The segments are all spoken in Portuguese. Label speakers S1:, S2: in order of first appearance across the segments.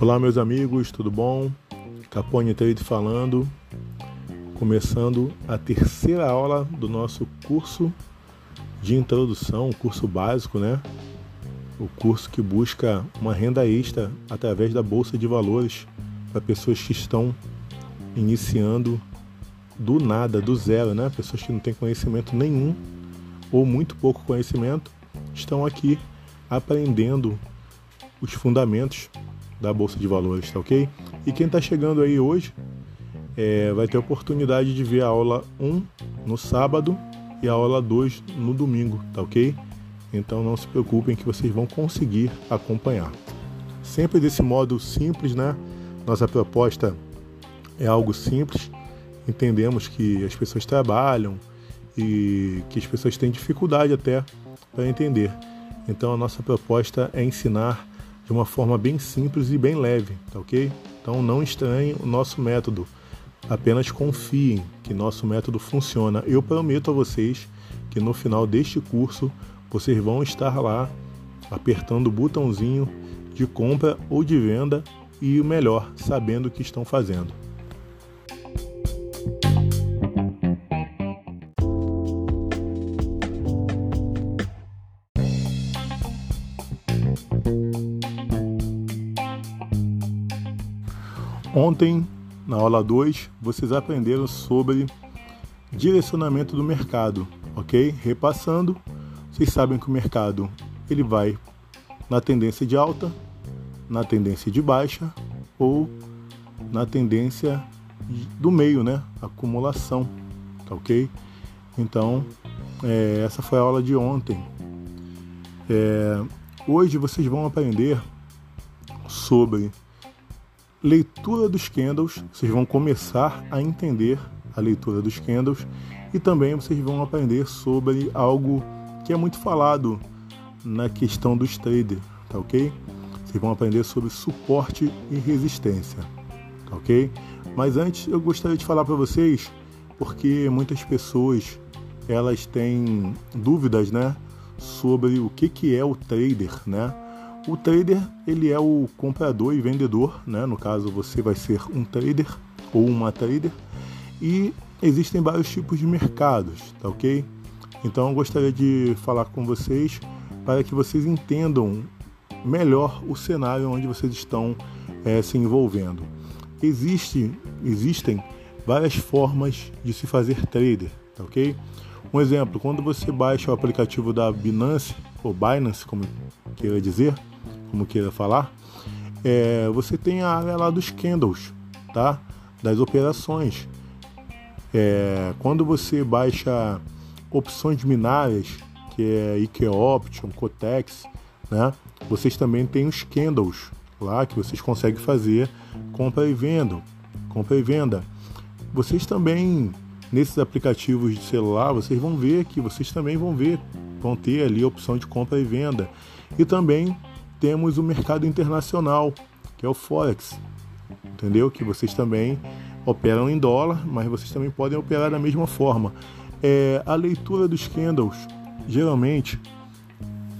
S1: Olá, meus amigos, tudo bom? Capone Trade falando, começando a terceira aula do nosso curso de introdução, o curso básico, né? O curso que busca uma renda extra através da bolsa de valores para pessoas que estão iniciando do nada, do zero, né? Pessoas que não têm conhecimento nenhum ou muito pouco conhecimento estão aqui aprendendo os fundamentos da Bolsa de Valores, tá ok? E quem está chegando aí hoje é, vai ter a oportunidade de ver a aula 1 no sábado e a aula 2 no domingo, tá ok? Então não se preocupem que vocês vão conseguir acompanhar. Sempre desse modo simples, né? Nossa proposta é algo simples. Entendemos que as pessoas trabalham e que as pessoas têm dificuldade até para entender. Então a nossa proposta é ensinar de uma forma bem simples e bem leve, tá ok? Então não estranhem o nosso método, apenas confiem que nosso método funciona. Eu prometo a vocês que no final deste curso vocês vão estar lá apertando o botãozinho de compra ou de venda e o melhor, sabendo o que estão fazendo. Ontem, na aula 2, vocês aprenderam sobre direcionamento do mercado, ok? Repassando, vocês sabem que o mercado ele vai na tendência de alta, na tendência de baixa ou na tendência do meio, né? Acumulação, tá ok? Então, é, essa foi a aula de ontem. É, hoje vocês vão aprender sobre leitura dos candles, vocês vão começar a entender a leitura dos candles e também vocês vão aprender sobre algo que é muito falado na questão dos traders, tá ok? Vocês vão aprender sobre suporte e resistência, tá ok? Mas antes eu gostaria de falar para vocês, porque muitas pessoas elas têm dúvidas, né, sobre o que que é o trader, né? O trader ele é o comprador e vendedor, né? No caso você vai ser um trader ou uma trader e existem vários tipos de mercados, tá ok? Então eu gostaria de falar com vocês para que vocês entendam melhor o cenário onde vocês estão é, se envolvendo. Existe, existem várias formas de se fazer trader, tá ok? Um exemplo, quando você baixa o aplicativo da Binance, ou Binance, como queira dizer, como queira falar, é, você tem a área lá dos candles, tá? Das operações. É, quando você baixa opções binárias, que é IQ Option, Cotex, né? Vocês também têm os candles lá que vocês conseguem fazer compra e venda, compra e venda. Vocês também nesses aplicativos de celular, vocês vão ver que vocês também vão ver, vão ter ali a opção de compra e venda. E também temos o mercado internacional, que é o Forex, entendeu? Que vocês também operam em dólar, mas vocês também podem operar da mesma forma. É, a leitura dos candles, geralmente,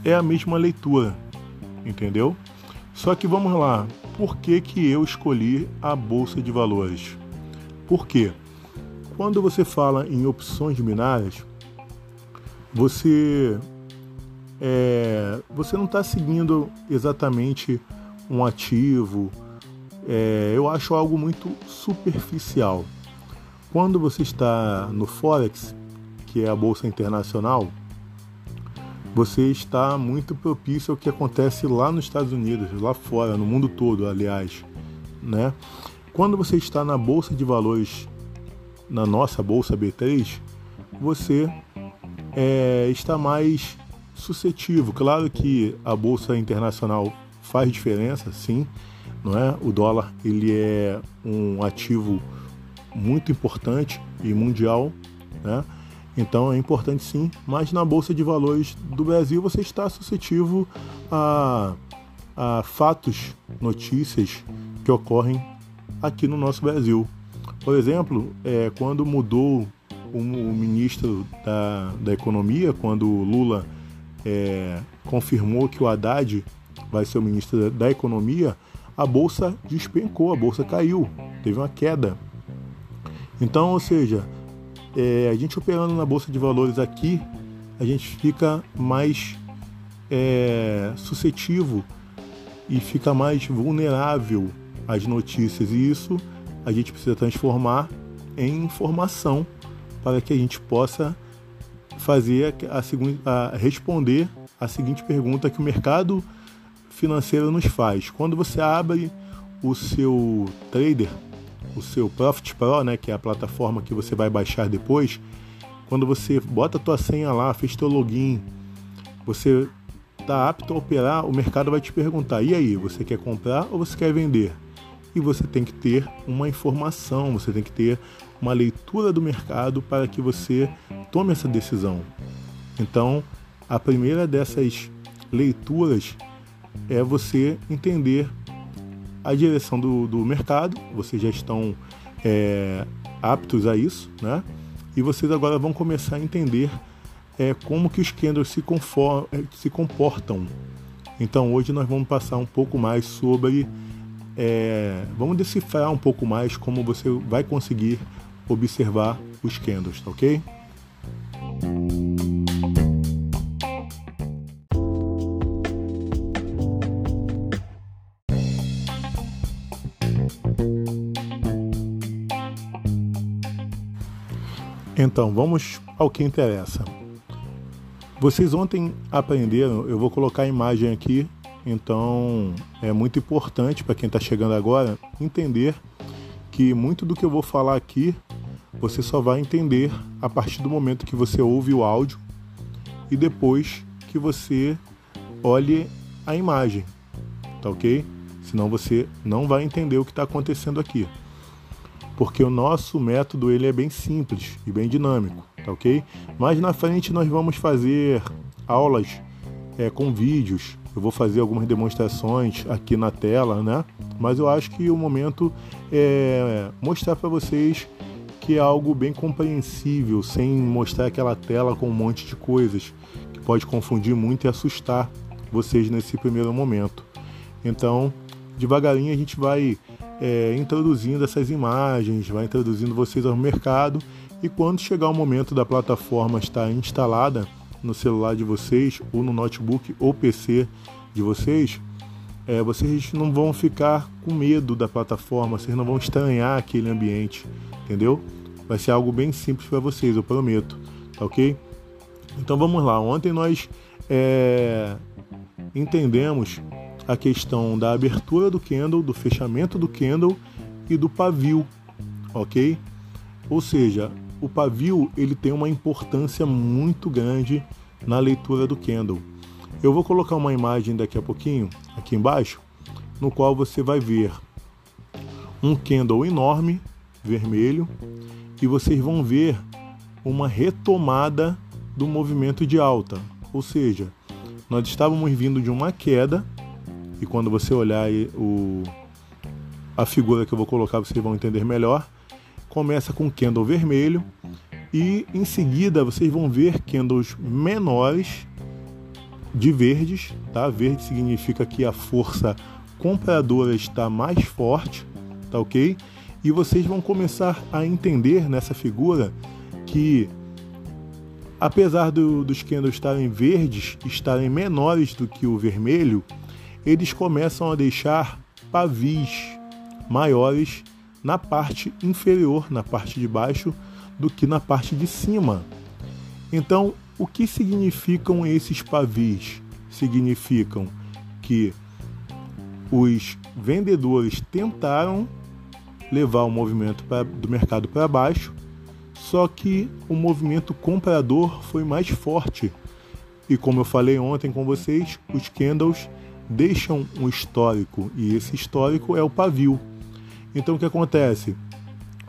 S1: é a mesma leitura, entendeu? Só que vamos lá, por que, que eu escolhi a Bolsa de Valores? Por quê? Quando você fala em opções binárias, você é, você não está seguindo exatamente um ativo. É, eu acho algo muito superficial. Quando você está no Forex, que é a bolsa internacional, você está muito propício ao que acontece lá nos Estados Unidos, lá fora, no mundo todo, aliás, né? Quando você está na bolsa de valores, na nossa bolsa B3, você é, está mais suscetível. Claro que a bolsa internacional faz diferença, sim, não é? O dólar ele é um ativo muito importante e mundial, né? Então é importante sim, mas na bolsa de valores do Brasil você está suscetível a, a fatos, notícias que ocorrem aqui no nosso Brasil. Por exemplo, é, quando mudou o, o ministro da, da Economia, quando Lula é, confirmou que o Haddad vai ser o ministro da Economia, a bolsa despencou, a bolsa caiu, teve uma queda. Então, ou seja, é, a gente operando na bolsa de valores aqui, a gente fica mais é, suscetível e fica mais vulnerável às notícias. E isso a gente precisa transformar em informação para que a gente possa fazer a, a, a responder a seguinte pergunta que o mercado financeiro nos faz. Quando você abre o seu trader, o seu Profit Pro, né, que é a plataforma que você vai baixar depois, quando você bota a tua senha lá, fez teu login, você está apto a operar, o mercado vai te perguntar: "E aí, você quer comprar ou você quer vender?" E você tem que ter uma informação, você tem que ter uma leitura do mercado para que você tome essa decisão. Então, a primeira dessas leituras é você entender a direção do, do mercado, vocês já estão é, aptos a isso, né? E vocês agora vão começar a entender é, como que os candles se, é, se comportam. Então hoje nós vamos passar um pouco mais sobre, é, vamos decifrar um pouco mais como você vai conseguir observar os candles, tá ok? Então, vamos ao que interessa. Vocês ontem aprenderam, eu vou colocar a imagem aqui, então é muito importante para quem está chegando agora entender que muito do que eu vou falar aqui você só vai entender a partir do momento que você ouve o áudio e depois que você olhe a imagem, tá ok? Senão você não vai entender o que está acontecendo aqui porque o nosso método ele é bem simples e bem dinâmico, tá ok? Mais na frente nós vamos fazer aulas é, com vídeos, eu vou fazer algumas demonstrações aqui na tela, né? Mas eu acho que o momento é mostrar para vocês é algo bem compreensível, sem mostrar aquela tela com um monte de coisas que pode confundir muito e assustar vocês nesse primeiro momento. Então, devagarinho a gente vai é, introduzindo essas imagens, vai introduzindo vocês ao mercado e quando chegar o momento da plataforma estar instalada no celular de vocês ou no notebook ou PC de vocês, é, vocês não vão ficar com medo da plataforma, vocês não vão estranhar aquele ambiente, entendeu? Vai ser algo bem simples para vocês, eu prometo, tá ok? Então vamos lá. Ontem nós é, entendemos a questão da abertura do candle, do fechamento do candle e do pavio, ok? Ou seja, o pavio ele tem uma importância muito grande na leitura do candle. Eu vou colocar uma imagem daqui a pouquinho aqui embaixo, no qual você vai ver um candle enorme, vermelho, e vocês vão ver uma retomada do movimento de alta. Ou seja, nós estávamos vindo de uma queda e quando você olhar o, a figura que eu vou colocar, vocês vão entender melhor. Começa com candle vermelho e em seguida vocês vão ver candles menores de verdes, tá? Verde significa que a força compradora está mais forte, tá ok? E vocês vão começar a entender nessa figura que apesar do, dos candles estarem verdes, estarem menores do que o vermelho, eles começam a deixar pavis maiores na parte inferior, na parte de baixo, do que na parte de cima. Então, o que significam esses pavis? Significam que os vendedores tentaram levar o movimento pra, do mercado para baixo, só que o movimento comprador foi mais forte. E como eu falei ontem com vocês, os candles deixam um histórico e esse histórico é o pavio. Então o que acontece?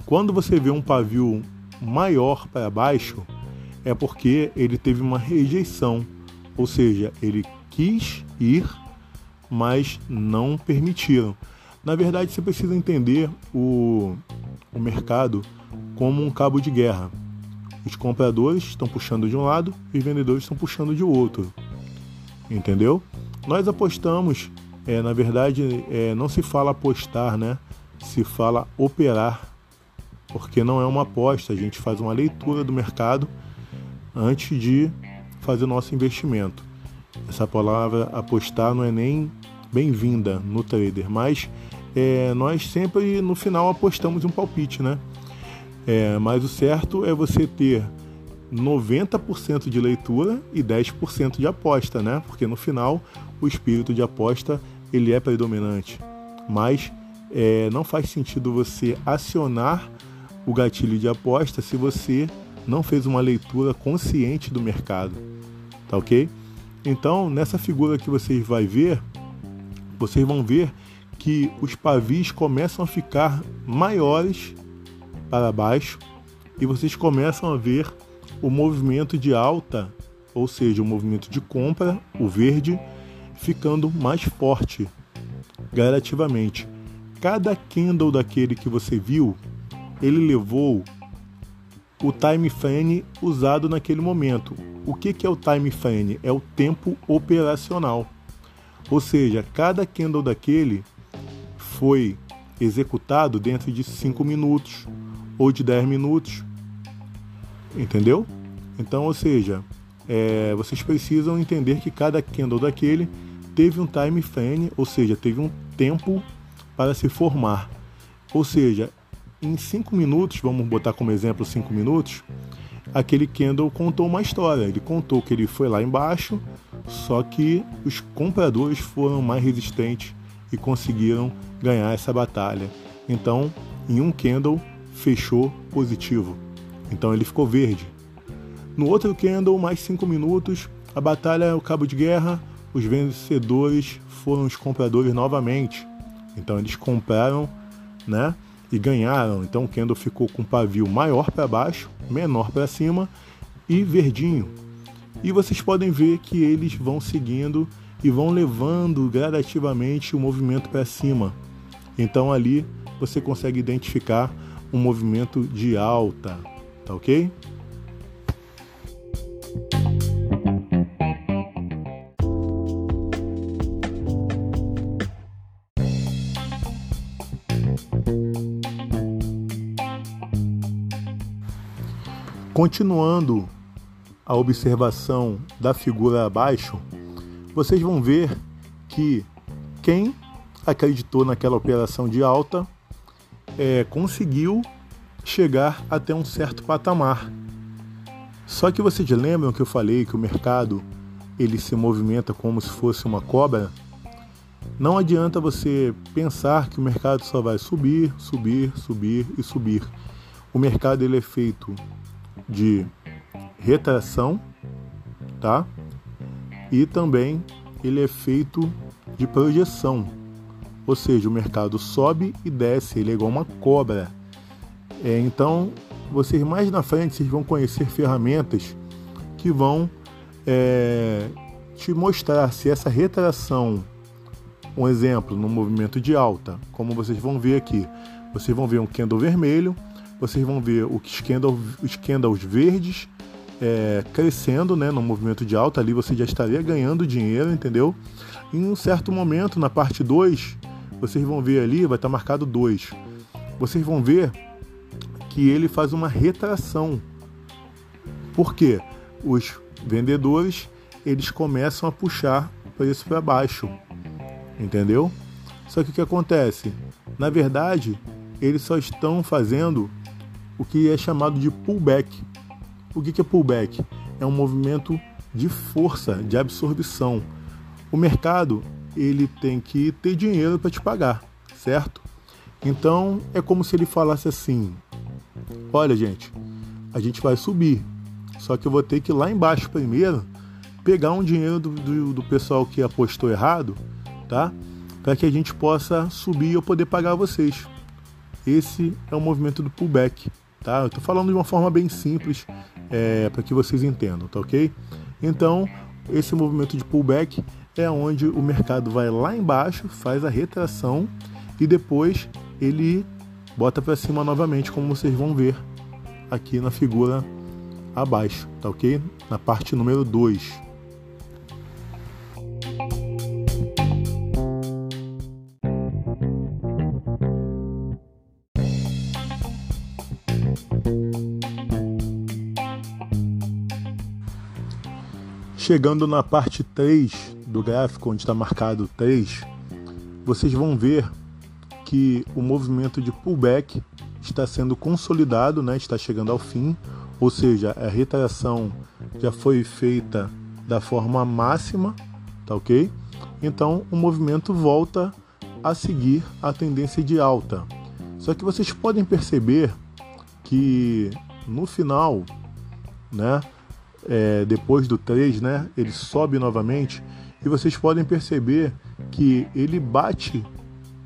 S1: Quando você vê um pavio maior para baixo, é porque ele teve uma rejeição, ou seja, ele quis ir, mas não permitiram. Na verdade, você precisa entender o, o mercado como um cabo de guerra. Os compradores estão puxando de um lado e os vendedores estão puxando de outro, entendeu? Nós apostamos, é, na verdade, é, não se fala apostar, né? Se fala operar, porque não é uma aposta, a gente faz uma leitura do mercado antes de fazer o nosso investimento. Essa palavra apostar não é nem bem-vinda no trader, mas é, nós sempre no final apostamos um palpite, né? É, mas o certo é você ter 90% de leitura e 10% de aposta, né? Porque no final o espírito de aposta ele é predominante. Mas é, não faz sentido você acionar o gatilho de aposta se você não fez uma leitura consciente do mercado, tá ok? Então nessa figura que vocês vai ver, vocês vão ver que os pavis começam a ficar maiores para baixo e vocês começam a ver o movimento de alta, ou seja, o movimento de compra, o verde, ficando mais forte gradativamente. Cada candle daquele que você viu, ele levou o time frame usado naquele momento. O que, que é o time frame? É o tempo operacional. Ou seja, cada candle daquele foi executado dentro de 5 minutos ou de 10 minutos. Entendeu? Então, ou seja, é, vocês precisam entender que cada candle daquele teve um time frame, ou seja, teve um tempo para se formar. Ou seja, em 5 minutos, vamos botar como exemplo 5 minutos, aquele candle contou uma história. Ele contou que ele foi lá embaixo, só que os compradores foram mais resistentes e conseguiram ganhar essa batalha. Então, em um candle, fechou positivo. Então ele ficou verde. No outro candle, mais 5 minutos, a batalha é o cabo de guerra, os vencedores foram os compradores novamente. Então eles compraram, né? E ganharam. Então o candle ficou com pavio maior para baixo, menor para cima e verdinho. E vocês podem ver que eles vão seguindo e vão levando gradativamente o movimento para cima. Então ali você consegue identificar um movimento de alta, tá ok? Continuando a observação da figura abaixo, vocês vão ver que quem acreditou naquela operação de alta é, conseguiu chegar até um certo patamar. Só que vocês lembram que eu falei que o mercado ele se movimenta como se fosse uma cobra? Não adianta você pensar que o mercado só vai subir, subir, subir e subir. O mercado ele é feito de retração, tá? E também ele é feito de projeção. Ou seja, o mercado sobe e desce, ele é igual uma cobra. É, então, vocês mais na frente vocês vão conhecer ferramentas que vão é, te mostrar se essa retração, um exemplo, no movimento de alta, como vocês vão ver aqui, vocês vão ver um candle vermelho, vocês vão ver os candles, os candles verdes é, crescendo né, no movimento de alta, ali você já estaria ganhando dinheiro, entendeu? Em um certo momento, na parte 2, vocês vão ver ali, vai estar marcado 2. Vocês vão ver que ele faz uma retração. Por quê? Os vendedores eles começam a puxar preço para baixo, entendeu? Só que o que acontece? Na verdade, eles só estão fazendo o que é chamado de pullback. O que é pullback? É um movimento de força, de absorção. O mercado ele tem que ter dinheiro para te pagar, certo? Então é como se ele falasse assim: olha, gente, a gente vai subir, só que eu vou ter que ir lá embaixo primeiro pegar um dinheiro do, do, do pessoal que apostou errado, tá? Para que a gente possa subir e eu poder pagar vocês. Esse é o movimento do pullback. Tá? Eu estou falando de uma forma bem simples é, para que vocês entendam, tá ok? Então, esse movimento de pullback é onde o mercado vai lá embaixo, faz a retração e depois ele bota para cima novamente, como vocês vão ver aqui na figura abaixo, tá ok? Na parte número 2. Chegando na parte 3 do gráfico, onde está marcado 3, vocês vão ver que o movimento de pullback está sendo consolidado, né? está chegando ao fim, ou seja, a retração já foi feita da forma máxima, tá ok? Então o movimento volta a seguir a tendência de alta. Só que vocês podem perceber que no final, né, é, depois do 3, né, ele sobe novamente e vocês podem perceber que ele bate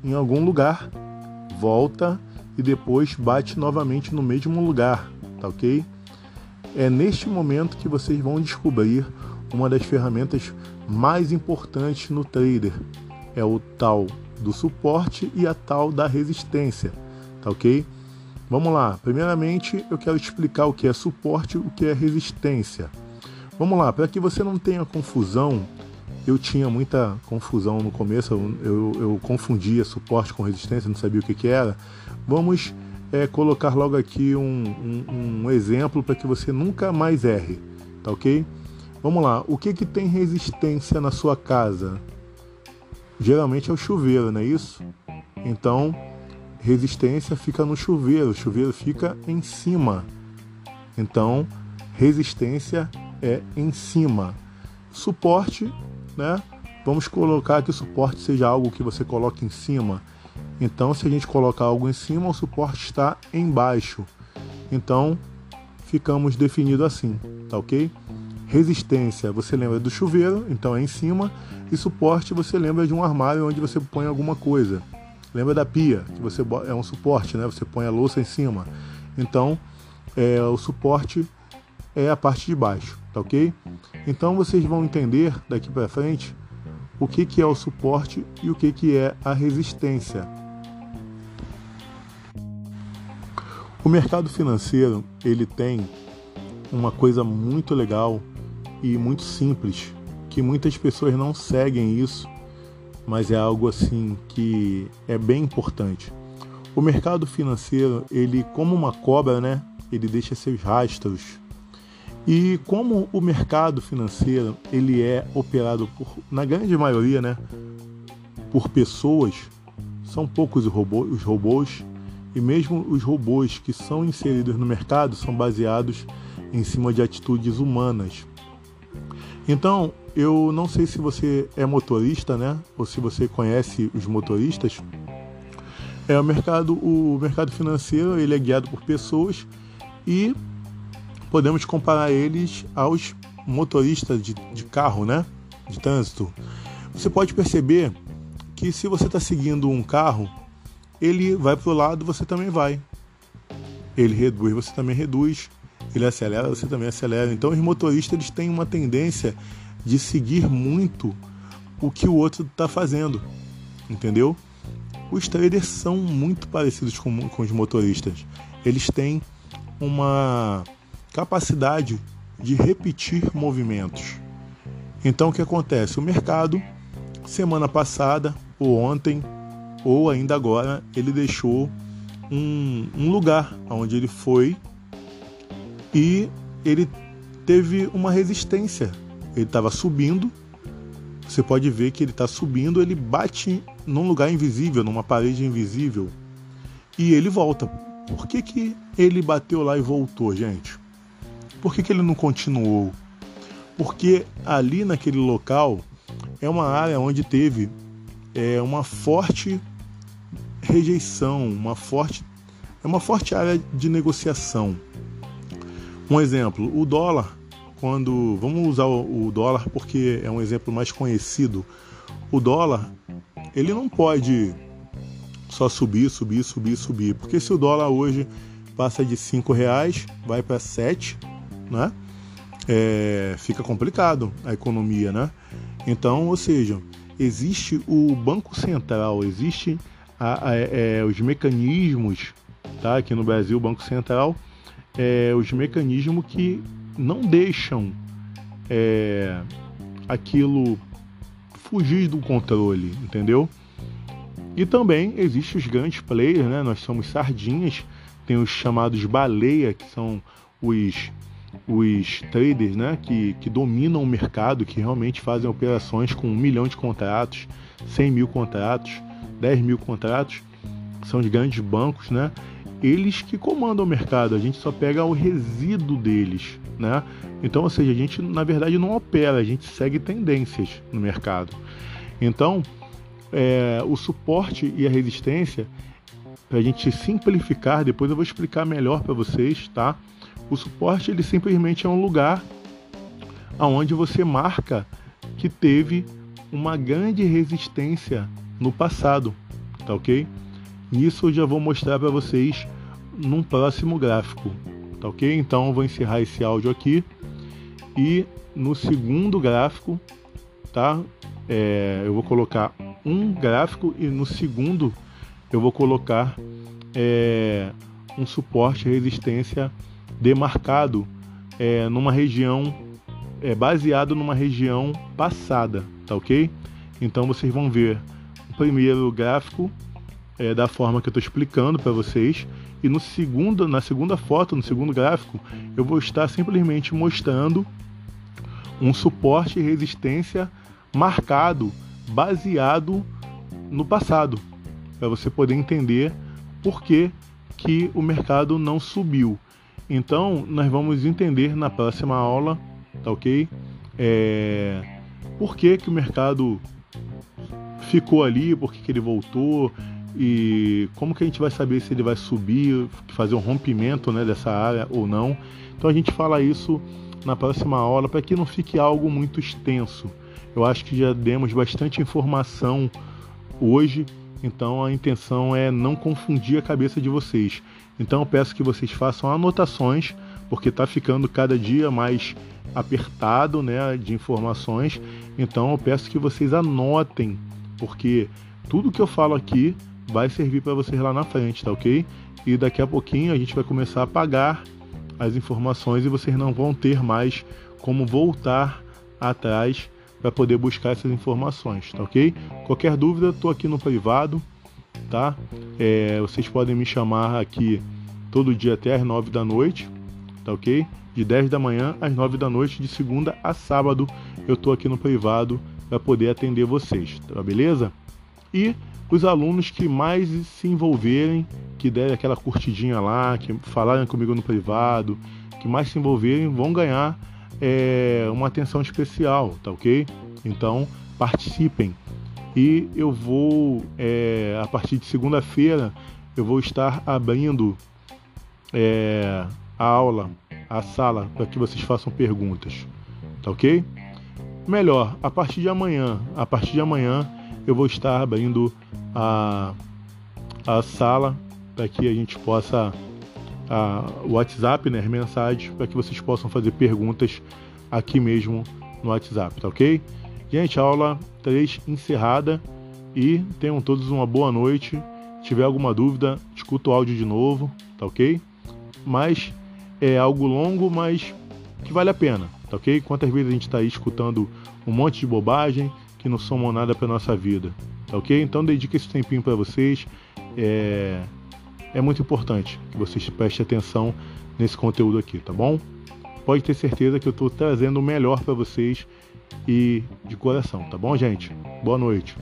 S1: em algum lugar, volta e depois bate novamente no mesmo lugar, tá ok? É neste momento que vocês vão descobrir uma das ferramentas mais importantes no trader. É o tal do suporte e a tal da resistência, tá ok? Vamos lá. Primeiramente, eu quero explicar o que é suporte e o que é resistência. Vamos lá, para que você não tenha confusão, eu tinha muita confusão no começo, eu, eu, confundia suporte com resistência, não sabia o que, que era. Vamos é, colocar logo aqui um, um, um exemplo para que você nunca mais erre, tá ok? Vamos lá, o que, que tem resistência na sua casa? Geralmente é o chuveiro, não é isso? Então, resistência fica no chuveiro, o chuveiro fica em cima. Então, resistência é em cima. Suporte, né? Vamos colocar que o suporte seja algo que você coloque em cima. Então, se a gente colocar algo em cima, o suporte está embaixo. Então, ficamos definido assim, tá ok? Resistência, você lembra do chuveiro, então é em cima. E suporte, você lembra de um armário onde você põe alguma coisa. Lembra da pia, que você é um suporte, né? Você põe a louça em cima. Então, é, o suporte é a parte de baixo, tá ok? Então vocês vão entender daqui para frente o que, que é o suporte e o que, que é a resistência. O mercado financeiro ele tem uma coisa muito legal e muito simples que muitas pessoas não seguem isso, mas é algo assim que é bem importante. O mercado financeiro ele como uma cobra, né? Ele deixa seus rastros e como o mercado financeiro ele é operado por, na grande maioria, né, por pessoas, são poucos os robôs, os robôs e mesmo os robôs que são inseridos no mercado são baseados em cima de atitudes humanas. Então, eu não sei se você é motorista, né, ou se você conhece os motoristas. É o mercado, o mercado financeiro ele é guiado por pessoas e podemos comparar eles aos motoristas de, de carro, né? De trânsito. Você pode perceber que se você está seguindo um carro, ele vai para o lado, você também vai. Ele reduz, você também reduz. Ele acelera, você também acelera. Então os motoristas eles têm uma tendência de seguir muito o que o outro está fazendo, entendeu? Os traders são muito parecidos com, com os motoristas. Eles têm uma capacidade de repetir movimentos. Então o que acontece? O mercado, semana passada, ou ontem, ou ainda agora, ele deixou um, um lugar onde ele foi e ele teve uma resistência. Ele estava subindo, você pode ver que ele está subindo, ele bate num lugar invisível, numa parede invisível, e ele volta. Por que, que ele bateu lá e voltou, gente? Por que, que ele não continuou? Porque ali naquele local é uma área onde teve é, uma forte rejeição, uma forte, é uma forte área de negociação. Um exemplo, o dólar, quando vamos usar o dólar porque é um exemplo mais conhecido. O dólar, ele não pode só subir, subir, subir, subir, porque se o dólar hoje passa de cinco reais, vai para sete né? É, fica complicado a economia, né? Então, ou seja, existe o Banco Central, existe a, a, é, os mecanismos, tá? Aqui no Brasil, o Banco Central, é, os mecanismos que não deixam é, aquilo fugir do controle, entendeu? E também existem os grandes players, né? Nós somos sardinhas, tem os chamados baleia, que são os os traders né, que, que dominam o mercado, que realmente fazem operações com um milhão de contratos, 100 mil contratos, 10 mil contratos, são os grandes bancos, né? Eles que comandam o mercado, a gente só pega o resíduo deles, né? Então, ou seja, a gente na verdade não opera, a gente segue tendências no mercado. Então, é, o suporte e a resistência, para a gente simplificar, depois eu vou explicar melhor para vocês, tá? O suporte ele simplesmente é um lugar aonde você marca que teve uma grande resistência no passado, tá ok? Isso eu já vou mostrar para vocês num próximo gráfico, tá ok? Então eu vou encerrar esse áudio aqui e no segundo gráfico, tá? É, eu vou colocar um gráfico e no segundo eu vou colocar é, um suporte resistência demarcado é, numa região é, baseado numa região passada, tá ok? Então vocês vão ver o primeiro gráfico é, da forma que eu estou explicando para vocês e no segundo, na segunda foto, no segundo gráfico, eu vou estar simplesmente mostrando um suporte e resistência marcado, baseado no passado, para você poder entender por que, que o mercado não subiu. Então, nós vamos entender na próxima aula, tá ok? É, por que, que o mercado ficou ali, por que, que ele voltou e como que a gente vai saber se ele vai subir, fazer um rompimento né, dessa área ou não. Então a gente fala isso na próxima aula para que não fique algo muito extenso. Eu acho que já demos bastante informação hoje, então a intenção é não confundir a cabeça de vocês. Então eu peço que vocês façam anotações, porque está ficando cada dia mais apertado né, de informações. Então eu peço que vocês anotem, porque tudo que eu falo aqui vai servir para vocês lá na frente, tá ok? E daqui a pouquinho a gente vai começar a apagar as informações e vocês não vão ter mais como voltar atrás para poder buscar essas informações, tá ok? Qualquer dúvida, estou aqui no privado tá? É, vocês podem me chamar aqui todo dia até as 9 da noite, tá ok? De 10 da manhã às 9 da noite, de segunda a sábado, eu tô aqui no privado para poder atender vocês, tá beleza? E os alunos que mais se envolverem, que derem aquela curtidinha lá, que falarem comigo no privado, que mais se envolverem, vão ganhar é, uma atenção especial, tá ok? Então participem. E eu vou, é, a partir de segunda-feira, eu vou estar abrindo é, a aula, a sala, para que vocês façam perguntas. Tá ok? Melhor, a partir de amanhã, a partir de amanhã, eu vou estar abrindo a, a sala para que a gente possa o WhatsApp, né, mensagens, para que vocês possam fazer perguntas aqui mesmo no WhatsApp, tá ok? Gente, aula 3 encerrada e tenham todos uma boa noite. Se tiver alguma dúvida, escuta o áudio de novo, tá ok? Mas é algo longo, mas que vale a pena, tá ok? Quantas vezes a gente está aí escutando um monte de bobagem que não somam nada para nossa vida, tá ok? Então dedique esse tempinho para vocês. É... é muito importante que vocês prestem atenção nesse conteúdo aqui, tá bom? Pode ter certeza que eu estou trazendo o melhor para vocês e de coração, tá bom, gente? Boa noite.